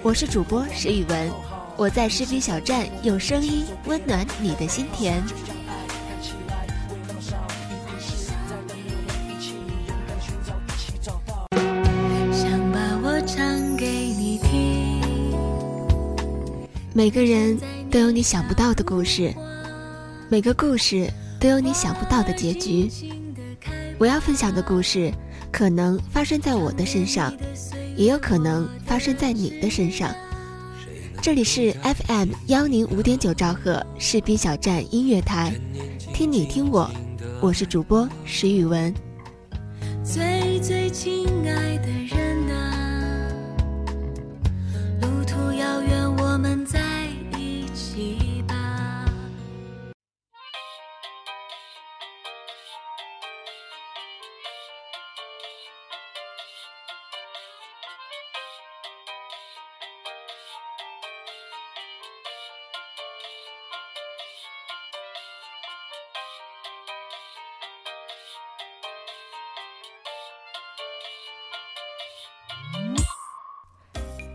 我是主播石宇文，我在士兵小站用声音温暖你的心田。想把我唱给你听。每个人都有你想不到的故事，每个故事都有你想不到的结局。我要分享的故事，可能发生在我的身上，也有可能发生在你的身上。这里是 FM 幺零五点九兆赫士兵小站音乐台，听你听我，我是主播石宇文。最最亲爱的人啊，路途遥远，我们在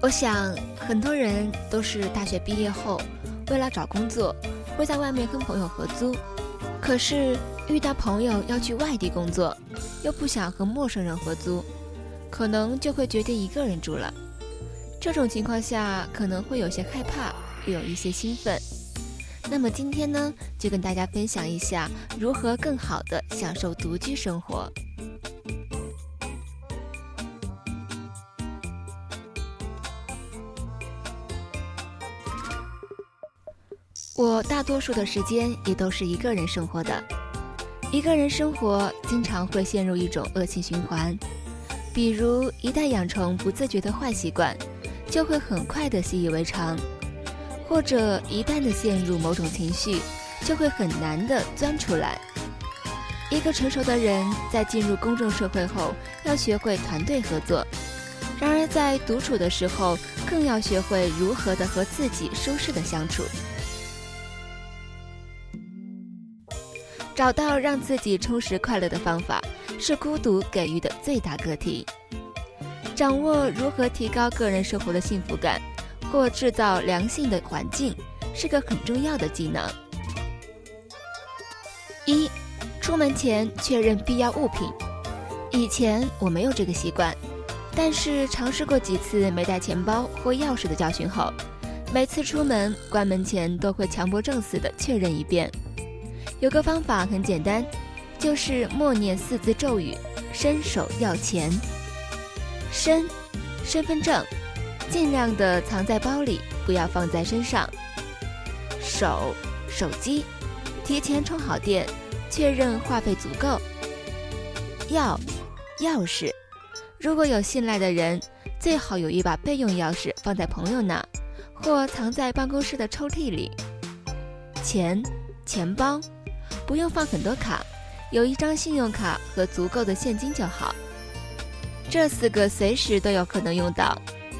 我想，很多人都是大学毕业后，为了找工作，会在外面跟朋友合租。可是遇到朋友要去外地工作，又不想和陌生人合租，可能就会决定一个人住了。这种情况下，可能会有些害怕，又有一些兴奋。那么今天呢，就跟大家分享一下如何更好的享受独居生活。多数的时间也都是一个人生活的。一个人生活经常会陷入一种恶性循环，比如一旦养成不自觉的坏习惯，就会很快的习以为常；或者一旦的陷入某种情绪，就会很难的钻出来。一个成熟的人在进入公众社会后，要学会团队合作；然而在独处的时候，更要学会如何的和自己舒适的相处。找到让自己充实快乐的方法，是孤独给予的最大个体。掌握如何提高个人生活的幸福感，或制造良性的环境，是个很重要的技能。一，出门前确认必要物品。以前我没有这个习惯，但是尝试过几次没带钱包或钥匙的教训后，每次出门关门前都会强迫症似的确认一遍。有个方法很简单，就是默念四字咒语：伸手要钱。身，身份证，尽量的藏在包里，不要放在身上。手，手机，提前充好电，确认话费足够。钥，钥匙，如果有信赖的人，最好有一把备用钥匙放在朋友那，或藏在办公室的抽屉里。钱，钱包。不用放很多卡，有一张信用卡和足够的现金就好。这四个随时都有可能用到，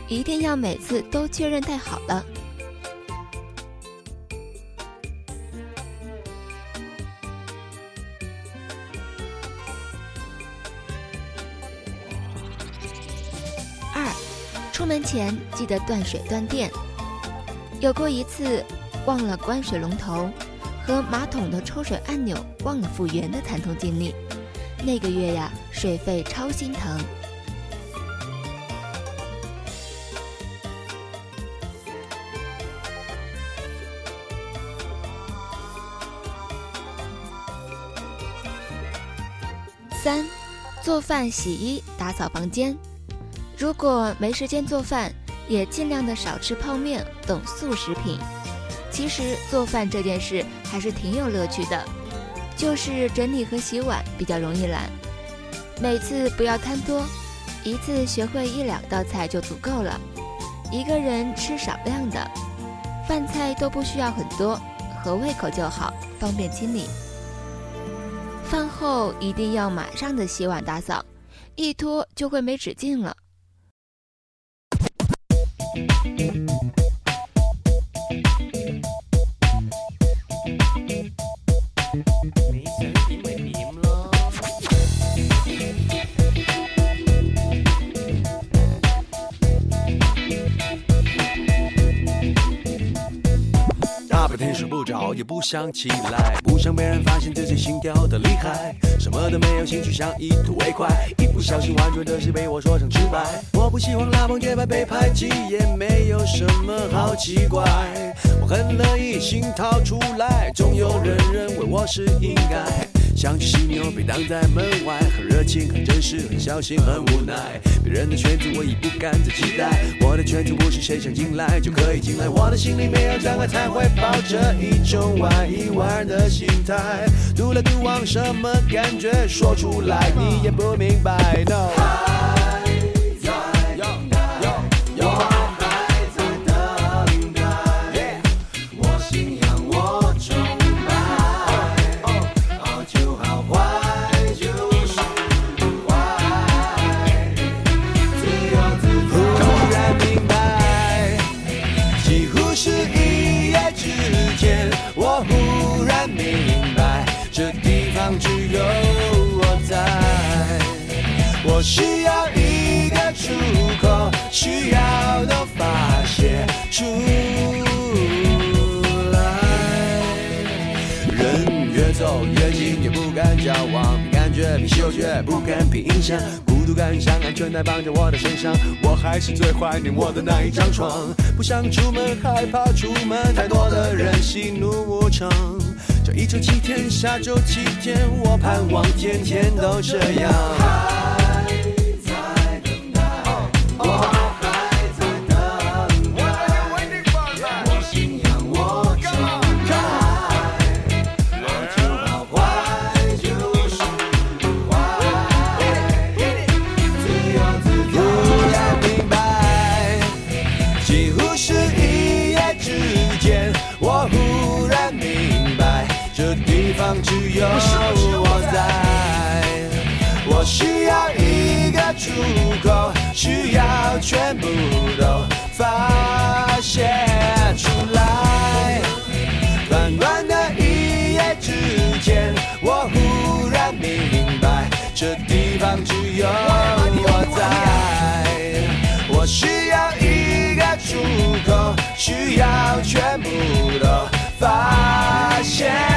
一定要每次都确认带好了。二，出门前记得断水断电。有过一次忘了关水龙头。和马桶的抽水按钮忘了复原的惨痛经历，那个月呀，水费超心疼。三，做饭、洗衣、打扫房间。如果没时间做饭，也尽量的少吃泡面等速食品。其实做饭这件事还是挺有乐趣的，就是整理和洗碗比较容易懒。每次不要贪多，一次学会一两道菜就足够了。一个人吃少量的，饭菜都不需要很多，合胃口就好，方便清理。饭后一定要马上的洗碗打扫，一拖就会没止境了。也不想起来，不想被人发现自己心跳的厉害，什么都没有兴趣，想一吐为快，一不小心婉转的事被我说成直白。我不喜欢拉帮结派被排挤，也没有什么好奇怪，我很乐意心掏出来，总有人认为我是应该。像只犀牛，被挡在门外，很热情，很真实，很小心，很无奈。别人的圈子我已不敢再期待，我的圈子不是谁想进来就可以进来。我的心里没有障碍，才会抱着一种玩一玩的心态。独来独往什么感觉？说出来你也不明白。No。孤独感像安全带绑在我的身上，我还是最怀念我的那一张床。不想出门，害怕出门，太多的人喜怒无常。这一周七天，下周七天，我盼望天天都这样。有我在，我需要一个出口，需要全部都发泄出来。短短的一夜之间，我忽然明白，这地方只有我在。我需要一个出口，需要全部都发泄。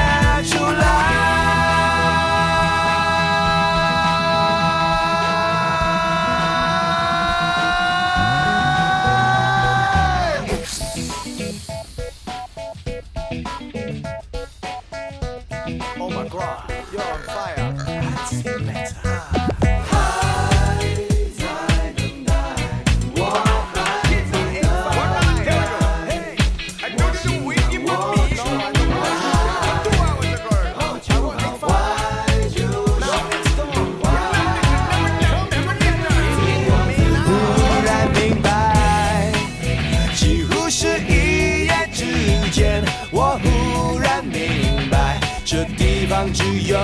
只有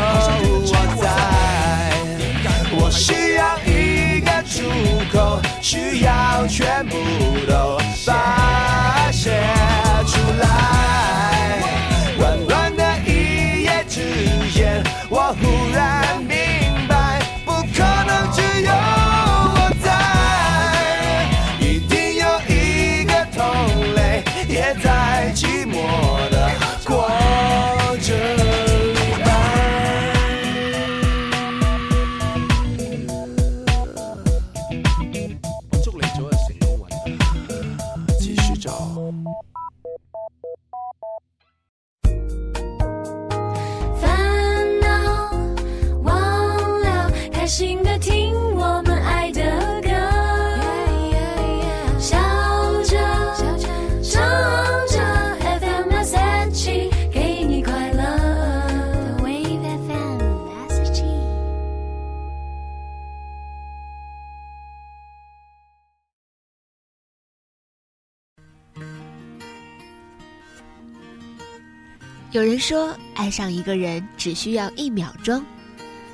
有人说，爱上一个人只需要一秒钟，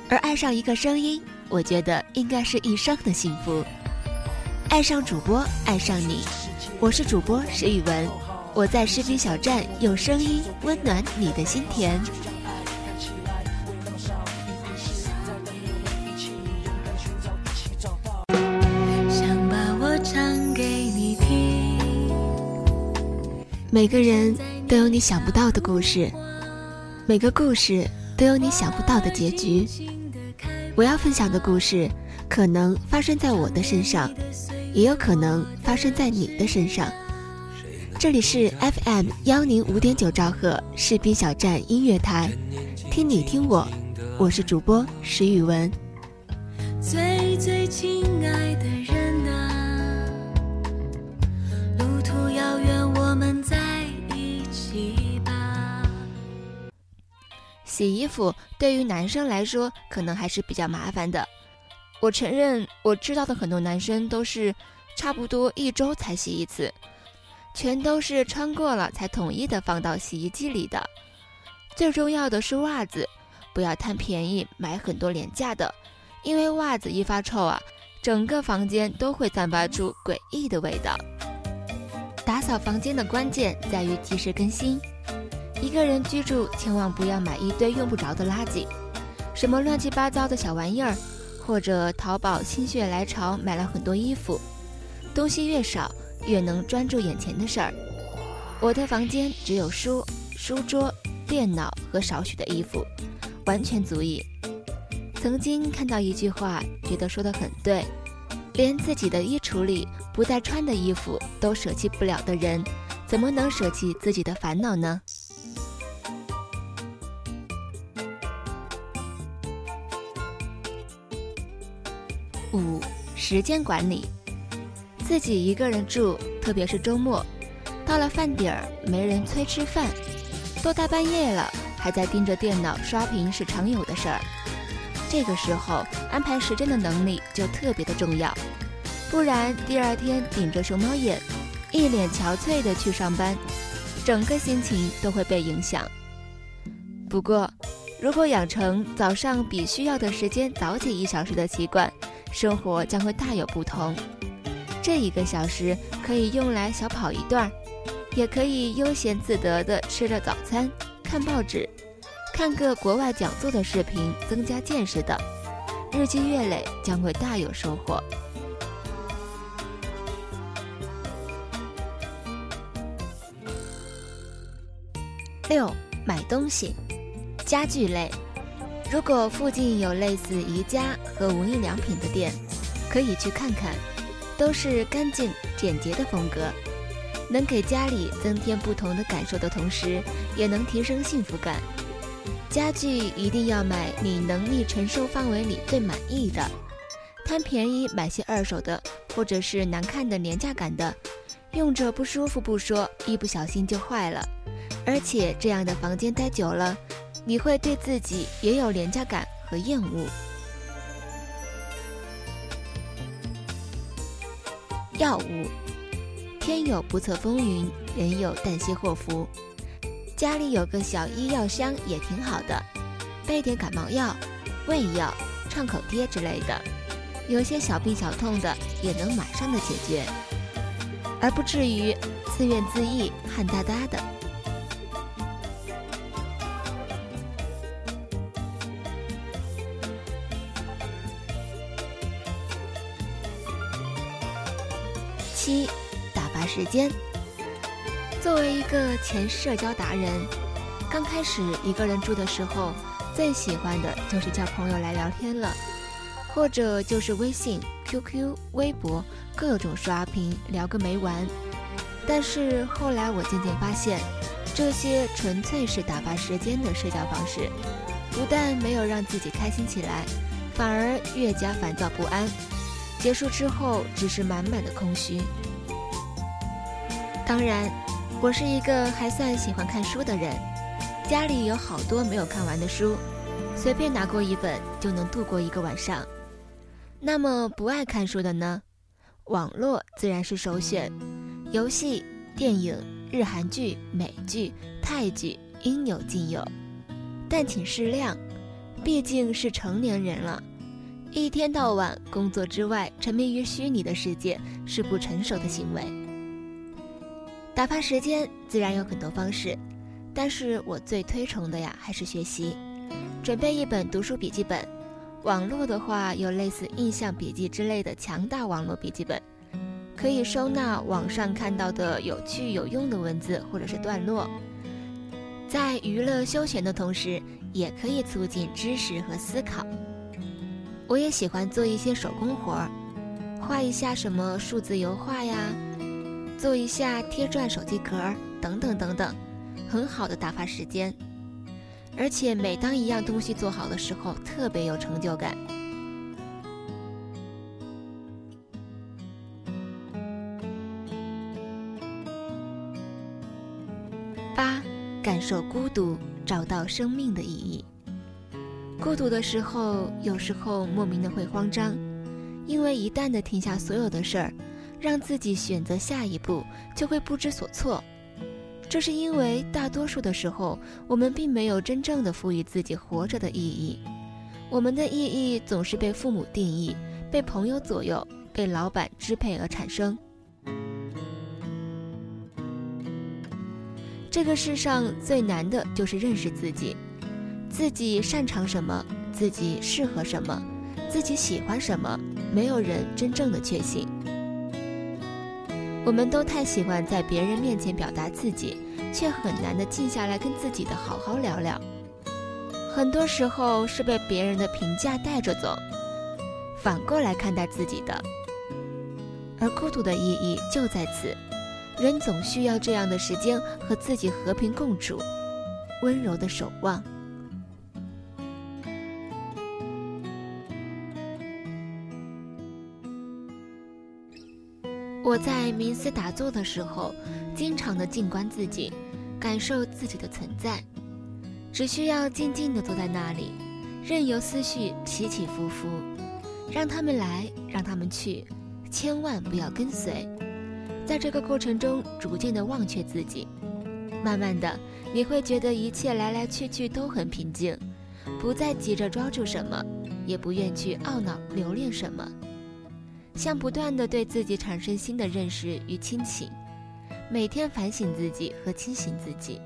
而爱上一个声音，我觉得应该是一生的幸福。爱上主播，爱上你，我是主播石宇文，我在视频小站用声音温暖你的心田。想把我唱给你听。每个人都有你想不到的故事，每个故事都有你想不到的结局。我要分享的故事，可能发生在我的身上，也有可能发生在你的身上。这里是 FM 幺零五点九兆赫士兵小站音乐台，听你听我，我是主播石宇文。最最亲爱的洗衣服对于男生来说可能还是比较麻烦的。我承认，我知道的很多男生都是差不多一周才洗一次，全都是穿过了才统一的放到洗衣机里的。最重要的是袜子，不要贪便宜买很多廉价的，因为袜子一发臭啊，整个房间都会散发出诡异的味道。打扫房间的关键在于及时更新。一个人居住，千万不要买一堆用不着的垃圾，什么乱七八糟的小玩意儿，或者淘宝心血来潮买了很多衣服。东西越少，越能专注眼前的事儿。我的房间只有书、书桌、电脑和少许的衣服，完全足以。曾经看到一句话，觉得说的很对：连自己的衣橱里不再穿的衣服都舍弃不了的人，怎么能舍弃自己的烦恼呢？时间管理。自己一个人住，特别是周末，到了饭点儿没人催吃饭，都大半夜了还在盯着电脑刷屏是常有的事儿。这个时候安排时间的能力就特别的重要，不然第二天顶着熊猫眼，一脸憔悴的去上班，整个心情都会被影响。不过，如果养成早上比需要的时间早起一小时的习惯，生活将会大有不同。这一个小时可以用来小跑一段，也可以悠闲自得地吃着早餐，看报纸，看个国外讲座的视频，增加见识的。日积月累，将会大有收获。六，买东西，家具类。如果附近有类似宜家和无印良品的店，可以去看看，都是干净简洁的风格，能给家里增添不同的感受的同时，也能提升幸福感。家具一定要买你能力承受范围里最满意的，贪便宜买些二手的，或者是难看的廉价感的，用着不舒服不说，一不小心就坏了，而且这样的房间待久了。你会对自己也有廉价感和厌恶。药物，天有不测风云，人有旦夕祸福。家里有个小医药箱也挺好的，备点感冒药、胃药、创口贴之类的，有些小病小痛的也能马上的解决，而不至于自怨自艾、汗哒哒的。七，打发时间。作为一个前社交达人，刚开始一个人住的时候，最喜欢的就是叫朋友来聊天了，或者就是微信、QQ、微博各种刷屏聊个没完。但是后来我渐渐发现，这些纯粹是打发时间的社交方式，不但没有让自己开心起来，反而越加烦躁不安。结束之后，只是满满的空虚。当然，我是一个还算喜欢看书的人，家里有好多没有看完的书，随便拿过一本就能度过一个晚上。那么不爱看书的呢？网络自然是首选，游戏、电影、日韩剧、美剧、泰剧应有尽有，但请适量，毕竟是成年人了。一天到晚工作之外沉迷于虚拟的世界是不成熟的行为。打发时间自然有很多方式，但是我最推崇的呀还是学习，准备一本读书笔记本。网络的话有类似印象笔记之类的强大网络笔记本，可以收纳网上看到的有趣有用的文字或者是段落，在娱乐休闲的同时，也可以促进知识和思考。我也喜欢做一些手工活儿，画一下什么数字油画呀，做一下贴钻手机壳等等等等，很好的打发时间。而且每当一样东西做好的时候，特别有成就感。八，感受孤独，找到生命的意义。孤独的时候，有时候莫名的会慌张，因为一旦的停下所有的事儿，让自己选择下一步，就会不知所措。这是因为大多数的时候，我们并没有真正的赋予自己活着的意义，我们的意义总是被父母定义、被朋友左右、被老板支配而产生。这个世上最难的就是认识自己。自己擅长什么，自己适合什么，自己喜欢什么，没有人真正的确信。我们都太喜欢在别人面前表达自己，却很难的静下来跟自己的好好聊聊。很多时候是被别人的评价带着走，反过来看待自己的。而孤独的意义就在此，人总需要这样的时间和自己和平共处，温柔的守望。我在冥思打坐的时候，经常的静观自己，感受自己的存在，只需要静静的坐在那里，任由思绪起起伏伏，让他们来，让他们去，千万不要跟随。在这个过程中，逐渐的忘却自己，慢慢的，你会觉得一切来来去去都很平静，不再急着抓住什么，也不愿去懊恼留恋什么。像不断的对自己产生新的认识与清醒，每天反省自己和清醒自己，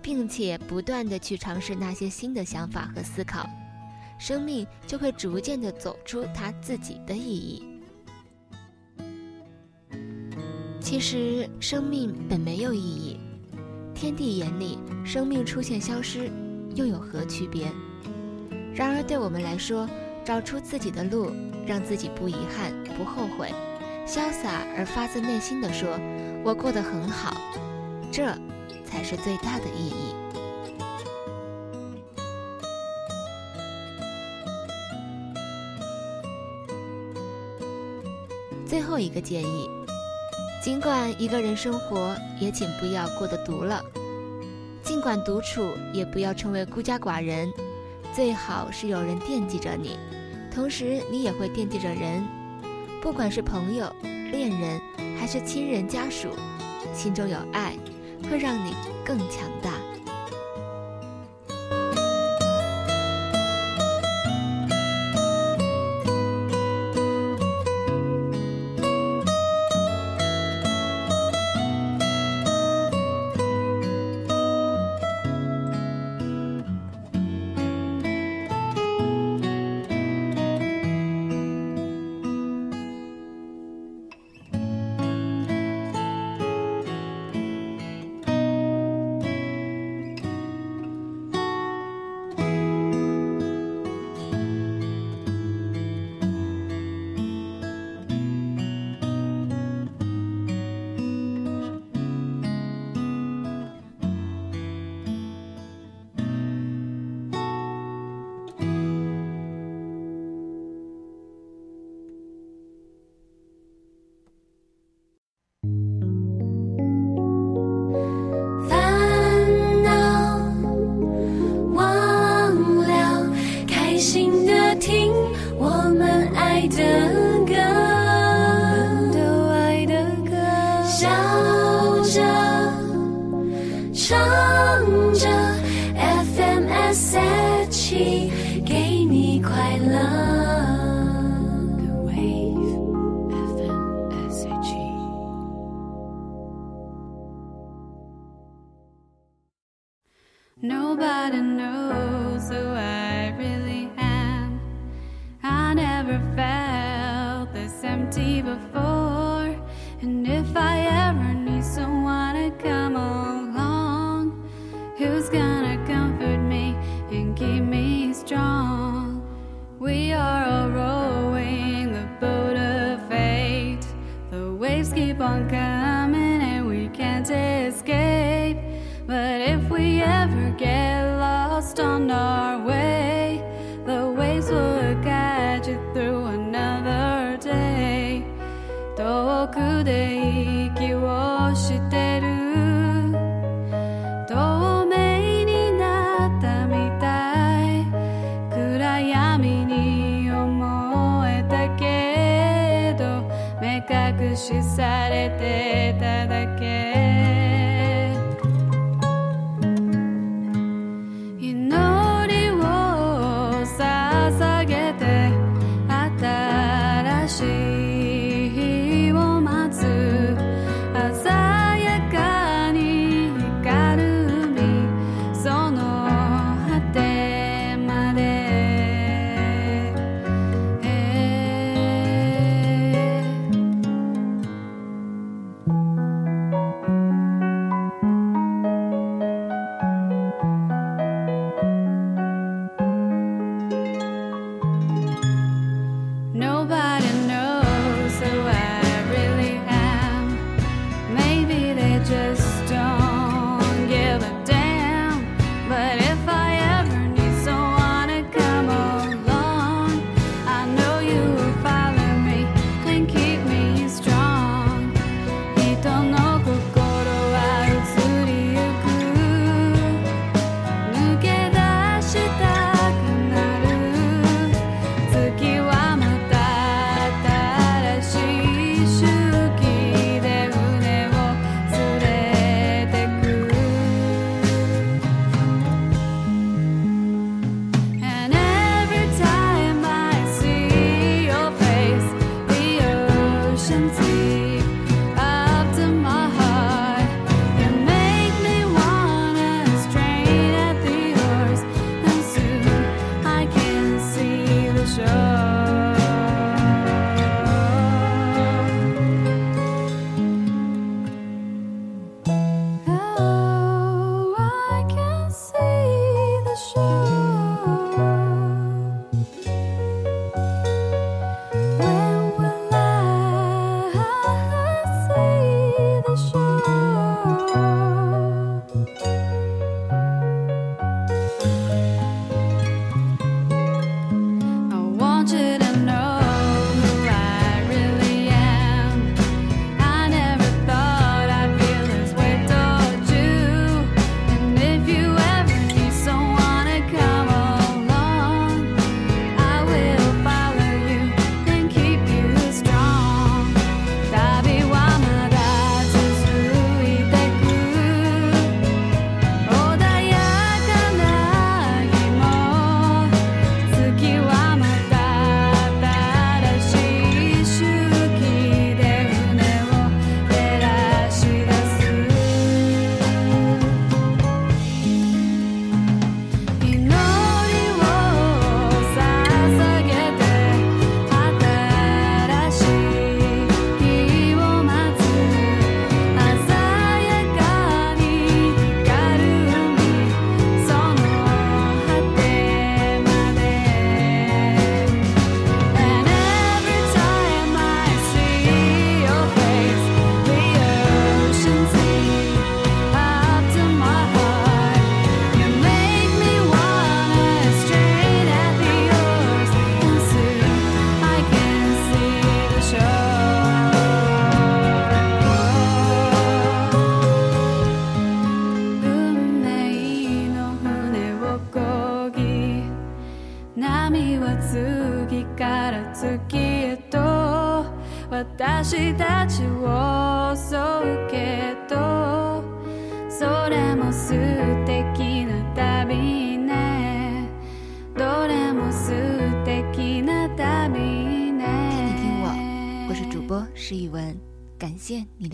并且不断的去尝试那些新的想法和思考，生命就会逐渐的走出它自己的意义。其实生命本没有意义，天地眼里生命出现消失，又有何区别？然而对我们来说，找出自己的路。让自己不遗憾、不后悔，潇洒而发自内心地说：“我过得很好。”这才是最大的意义。最后一个建议：尽管一个人生活，也请不要过得独了；尽管独处，也不要成为孤家寡人。最好是有人惦记着你。同时，你也会惦记着人，不管是朋友、恋人，还是亲人家属，心中有爱，会让你更强大。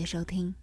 收听。